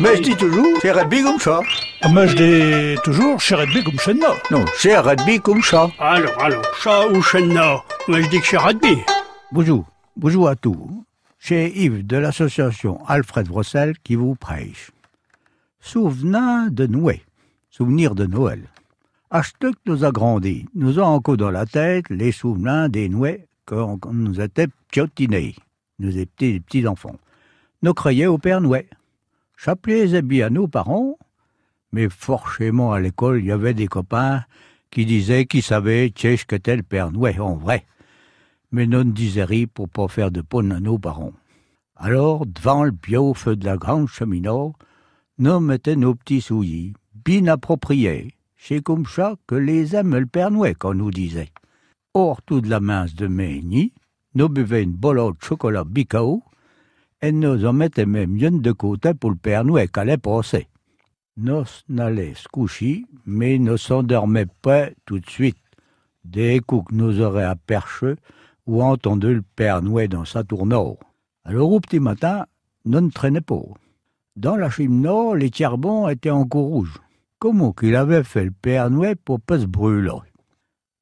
Mais je dis toujours, c'est rugby comme ça. Mais je dis toujours, chez rugby comme chez nous. Non, c'est rugby comme ça. Alors, alors, chat ou chenna Moi, je dis que c'est rugby. Bonjour, bonjour à tous. C'est Yves de l'association Alfred Brossel qui vous prêche. Souvenant de Noé, souvenir de Noël. Que nous a grandi, nous avons encore dans la tête les souvenirs des Noé quand nous était piotinés, nous étions des petits enfants. Nous croyions au Père Noé. J'appelais les habits à nos parents, mais forcément à l'école, il y avait des copains qui disaient qu'ils savaient qu'est-ce qu'était le Père Noé en vrai. Mais nous ne disaient rien pour pas faire de peine à nos parents. Alors, devant le bio feu de la grande cheminée, nous mettions nos petits souillis, bien appropriés. C'est comme ça que les aime le Père Noé, qu'on nous disait. Or, toute la mince de Méni, nous buvions une bolotte de chocolat bicao, et nous en mettions même une de côté pour le Père Noé qu'allait passer. Nous n'allait se coucher, mais ne s'endormait pas tout de suite. Dès que nous aurait aperçu ou entendu le Père Noé dans sa tourneau. Alors au petit matin, nous ne traînait pas. Dans la cheminée, les charbons étaient encore rouges. Comment qu'il avait fait le Père Noé pour pas se brûler?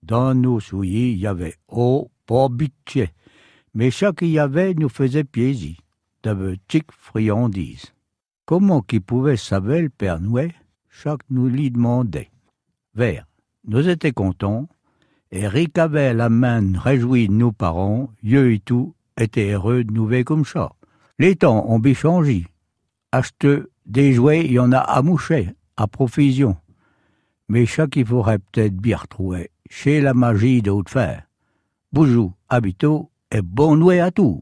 Dans nos souliers, il y avait oh, pas bitché, mais chaque qu'il y avait nous faisait plaisir, de petites friandises. Comment qu'il pouvait savoir le Père Noé Chaque nous lui demandait. Vert, nous étions contents, et Rick avait la main réjouie de nos parents, eux et tout, étaient heureux de nous comme ça. Les temps ont bien changé. Acheter des jouets, il y en a à moucher, à profusion. Mais chaque il faudrait peut-être bien retrouver chez la magie de haute fer. Bonjour, habito et bon noué à tout.